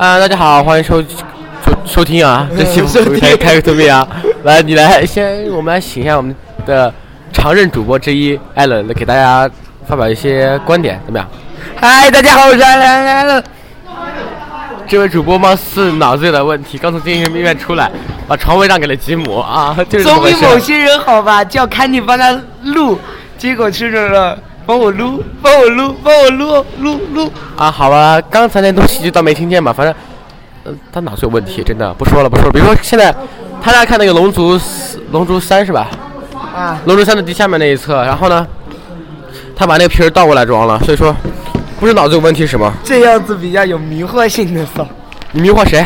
啊，大家好，欢迎收收收听啊，这期开开个图片啊，来，你来先，我们来请一下我们的常任主播之一艾伦，来给大家发表一些观点，怎么样？嗨，大家好，我是艾伦艾伦。这位主播貌似脑子有点问题，刚从精神病院出来，把床位让给了吉姆啊，就是总比某些人好吧？叫看你帮他录，结果吃着了帮我撸，帮我撸，帮我撸撸撸。啊，好吧，刚才那东西就当没听见吧，反正，呃，他脑子有问题，真的不说了，不说了。比如说现在，他在看那个《龙族四》《龙族三》是吧？啊，《龙族三》的第下面那一侧，然后呢，他把那个皮儿倒过来装了，所以说不是脑子有问题是什么？这样子比较有迷惑性的骚，你迷惑谁？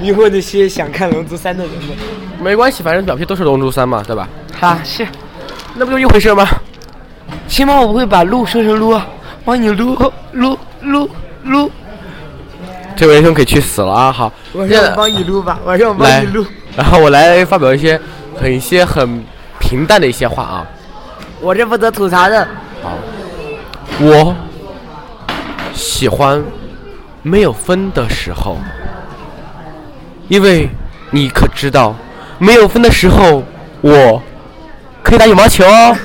迷惑那些想看《龙族三》的人们。没关系，反正表皮都是《龙珠三》嘛，对吧？哈，是，那不就一回事吗？起码我不会把撸说成撸啊，帮你撸撸撸撸。这位兄可以去死了啊！好，我让我帮你撸吧，我让我帮来你撸。，然后我来发表一些很一些很平淡的一些话啊。我是负责吐槽的。好，我喜欢没有分的时候，因为你可知道，没有分的时候，我可以打羽毛球哦。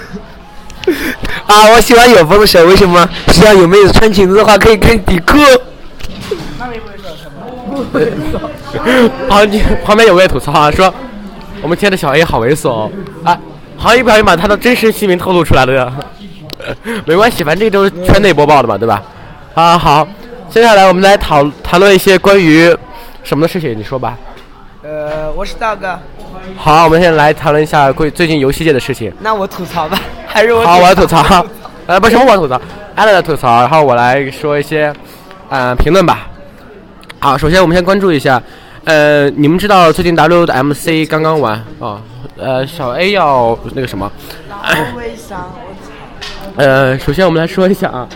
啊，我喜欢有风的时候，为什么？只要有妹子穿裙子的话，可以看底裤。旁边旁边有位吐槽啊，说我们亲爱的小 A 好猥琐哦，啊，好像一不小心把他的真实姓名透露出来了呀。没关系，反正这个都是圈内播报的嘛，对吧？啊，好，接下来我们来讨谈论一些关于什么的事情，你说吧。呃，我是大哥，好，我们现在来谈论一下关于最近游戏界的事情。那我吐槽吧，还是我好，我要吐槽。呃，不，什么我吐槽，艾乐来吐槽，然后我来说一些，呃，评论吧。好，首先我们先关注一下，呃，你们知道最近 W 的 MC 刚刚完啊、呃，小 A 要那个什么，呃，首先我们来说一下啊，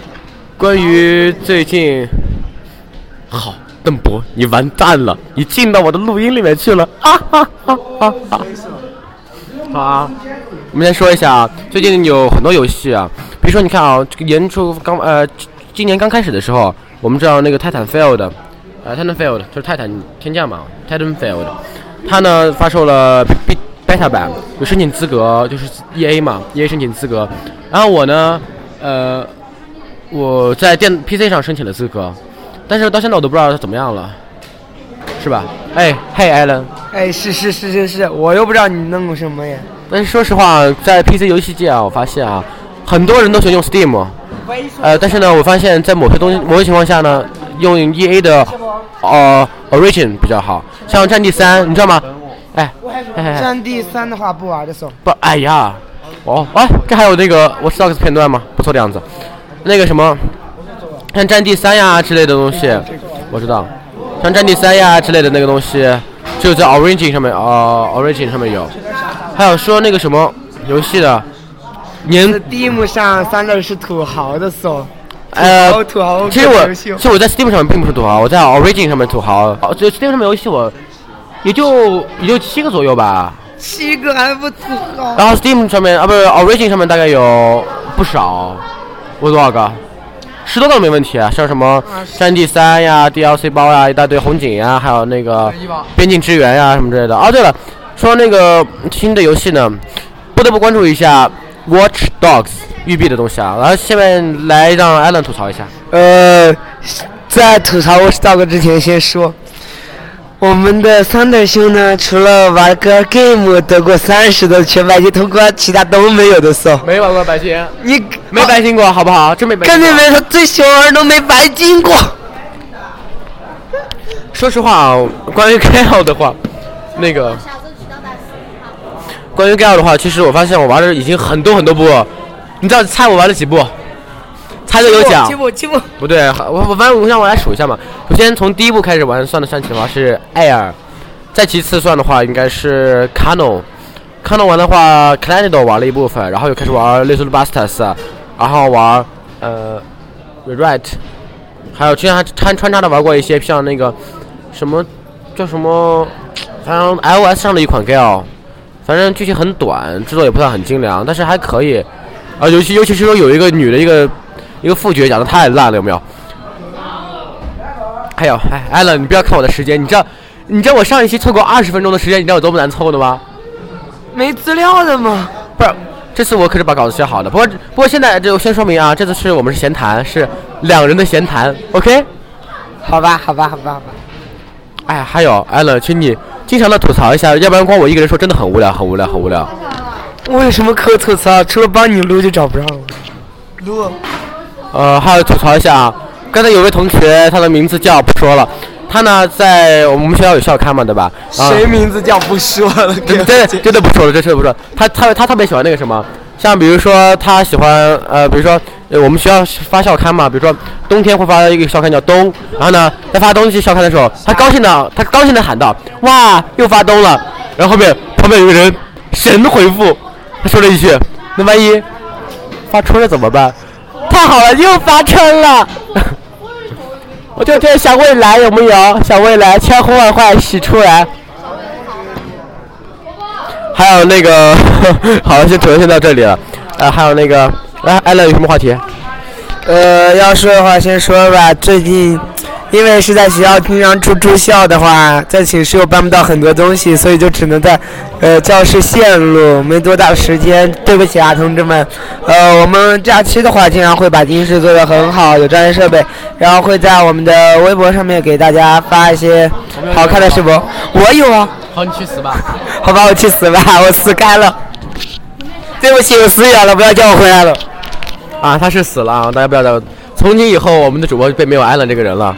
关于最近，好，邓博，你完蛋了，你进到我的录音里面去了，啊哈哈哈哈。好啊，我们先说一下啊，最近有很多游戏啊，比如说你看啊，这个年初刚呃，今年刚开始的时候，我们知道那个泰坦 Field，呃，泰坦 Field 就是泰坦天降嘛，泰坦 Field，它呢发售了 B beta 版，有申请资格，就是 EA 嘛，EA 申请资格，然后我呢，呃，我在电 PC 上申请了资格，但是到现在我都不知道它怎么样了，是吧？哎，嘿，艾伦。哎，是是是是是，我又不知道你弄什么呀。但是说实话，在 PC 游戏界啊，我发现啊，很多人都喜欢用 Steam，呃，但是呢，我发现在某些东西、某些情况下呢，用 EA 的呃 Origin 比较好，像《战地三》，你知道吗？哎，战地三的话不玩的时候，不，哎呀，哦，哎，这还有那个 Watch Dogs 片段吗？不错的样子。那个什么，像《战地三》呀之类的东西，我知道，像《战地三》呀之类的那个东西，就在 Origin 上面，哦、o r i g i n 上面有。还有说那个什么游戏的年 Steam 上三乐是土豪的时候，呃土豪其实我其实我在 Steam 上面并不是土豪，我在 Origin 上面土豪。哦，就 Steam 上面游戏我也就也就七个左右吧。七个还不土豪。然后 Steam 上面啊，不是 Origin 上面大概有不少，我多少个？十多个没问题啊，像什么《战地三》呀、DLC 包呀、一大堆红警呀，还有那个边境支援呀什么之类的。哦，对了，说那个新的游戏呢，不得不关注一下 Watch Dogs 育碧的东西啊。然后下面来让 Alan 吐槽一下。呃，在吐槽 Watch Dogs 之前，先说，我们的三德兄呢，除了玩个 game 得过三十的全白金通关，其他都没有的时候，没玩过白金，你没白金过，好不好？真没白金过。看见没？他最喜欢玩都没白金过。说实话啊，关于 Gale 的话，那个关于 Gale 的话，其实我发现我玩的已经很多很多部了。你知道猜我玩了几部？猜的有奖不对，我我反正我让我来数一下嘛。首先从第一部开始玩算的算起的话是 Air，再其次算的话应该是 Canon。Canon 玩的话 c l a n i d o 玩了一部分，然后又开始玩 Little Busters，然后玩呃 Rewrite，还有之前还穿穿插的玩过一些像那个什么叫什么，反正 iOS 上的一款 Gale，反正剧情很短，制作也不算很精良，但是还可以。啊，尤其尤其是说有一个女的一个一个副角讲的太烂了，有没有？还有，哎，艾伦，你不要看我的时间，你知道，你知道我上一期凑够二十分钟的时间，你知道有多么难凑的吗？没资料的吗？不是，这次我可是把稿子写好的。不过，不过现在就先说明啊，这次是我们是闲谈，是两人的闲谈，OK？好吧，好吧，好吧，好吧。哎，还有，艾伦，请你经常的吐槽一下，要不然光我一个人说真的很无聊，很无聊，很无聊。我有什么可吐槽？除了帮你录就找不着了。录。呃，还要吐槽一下啊，刚才有位同学，他的名字叫不说了，他呢在我们学校有校刊嘛，对吧？啊谁名字叫不说了？真的真的真的不说了，这真的不说了。他他他特别喜欢那个什么，像比如说他喜欢呃，比如说呃我们学校发校刊嘛，比如说冬天会发一个校刊叫冬，然后呢在发冬季校刊的时候，他高兴的他高兴的喊道：哇，又发冬了！然后后面旁边有个人神回复，他说了一句：那万一发春了怎么办？太好了，又发车了！我就这想未来有没有？想未来千呼万唤始出来。还有那个，好了，先主要先到这里了。呃，还有那个，来，艾乐有什么话题？呃，要说的话先说吧。最近，因为是在学校经常住住校的话，在寝室又搬不到很多东西，所以就只能在呃教室线路，没多大时间。对不起啊，同志们。呃，我们假期的话，经常会把音室做得很好，有专业设备，然后会在我们的微博上面给大家发一些 好看的视频。我有啊。好，你去死吧！好吧，我去死吧，我死开了。对不起，我死远了，不要叫我回来了。啊，他是死了啊！大家不要再。从今以后，我们的主播便没有艾伦这个人了。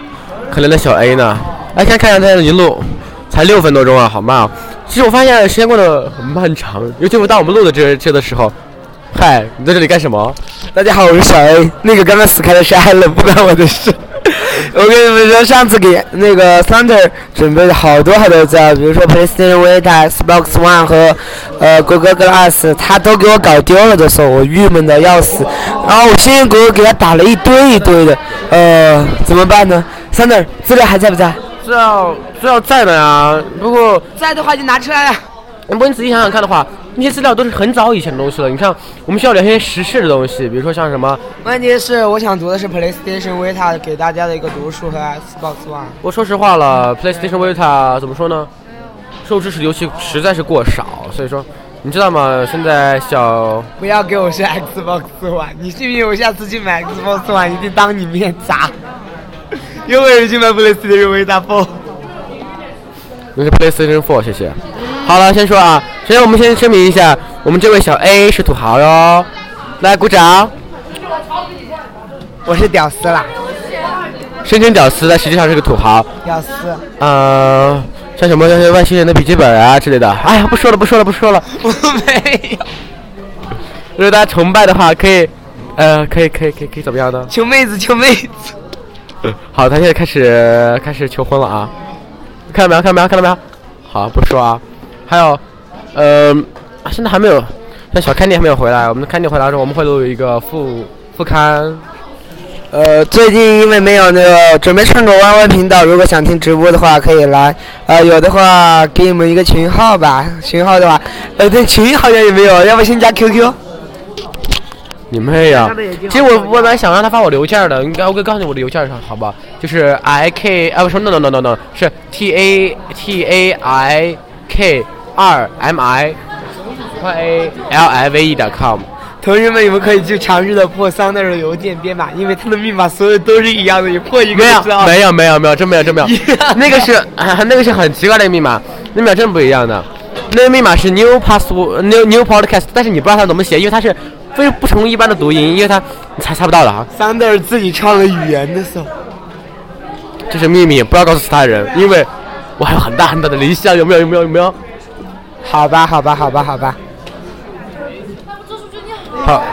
可怜的小 A 呢？来看看他一路，才六分多钟啊，好慢啊！其实我发现时间过得很漫长，尤其是当我们录的这这的时候。嗨，你在这里干什么？大家好，我是小 A。那个刚刚死开的是艾伦，不关我的事。我跟你们说，上次给那个 Thunder 准备了好多好多资料，比如说 PlayStation Vita、Xbox One 和呃谷歌 Glass，他都给我搞丢了的时候，我郁闷的要死。然后我辛辛苦苦给他打了一堆一堆的，呃，怎么办呢？Thunder 资料还在不在？资料资料在的呀，不过在的话就拿出来了。不过你仔细想想看的话，那些资料都是很早以前的东西了。你看，我们需要聊些时事的东西，比如说像什么。问题是，我想读的是 PlayStation Vita 给大家的一个读书和 Xbox One。我说实话了，PlayStation Vita 怎么说呢？受支持游戏实在是过少，所以说，你知道吗？现在小不要给我说 Xbox One，你信不信我下次去买 Xbox One 一定当你面砸？有没有人去买 PlayStation Vita Four？那是 PlayStation Four，谢谢。好了，先说啊，首先我们先声明一下，我们这位小 A 是土豪哟，来鼓掌。我是屌丝啦，声称屌丝，但实际上是个土豪。屌丝。呃，像什么像外星人的笔记本啊之类的。哎呀，不说了，不说了，不说了。我没有。如果大家崇拜的话，可以，呃，可以，可以，可以，可以怎么样呢？求妹子，求妹子。好，他现在开始开始求婚了啊！看到没有？看到没有？看到没有？好，不说啊。还有，呃，现在还没有，那小看店还没有回来。我们的看店回来之后，我们会录一个副副刊。呃，最近因为没有那个准备创个 YY 频道，如果想听直播的话可以来。呃，有的话给你们一个群号吧，群号的话，呃，对，群好像也没有，要不先加 QQ。你妹呀！其实我我本来想让他发我邮件的，应该我给告诉你我的邮件上好吧？就是 I K 啊，不是 no no no no no，是 T A T A I K 二 M I A L I V E 点 com。同学们，你们可以去尝试的破桑那儿的邮件编码，因为他的密码所有都是一样的，你破一个没有就知道没有没有没有，真没有真没有，那个是、啊、那个是很奇怪的一个密码，那密码真不一样的。那个密码是 new password new new podcast，但是你不知道它怎么写，因为它是非不成一般的读音，因为他你猜猜不到的啊。桑德尔自己唱了语言的时候，这是秘密，不要告诉其他人，因为我还有很大很大的理想，有没有？有没有？有没有？好吧，好吧，好吧，好吧。好。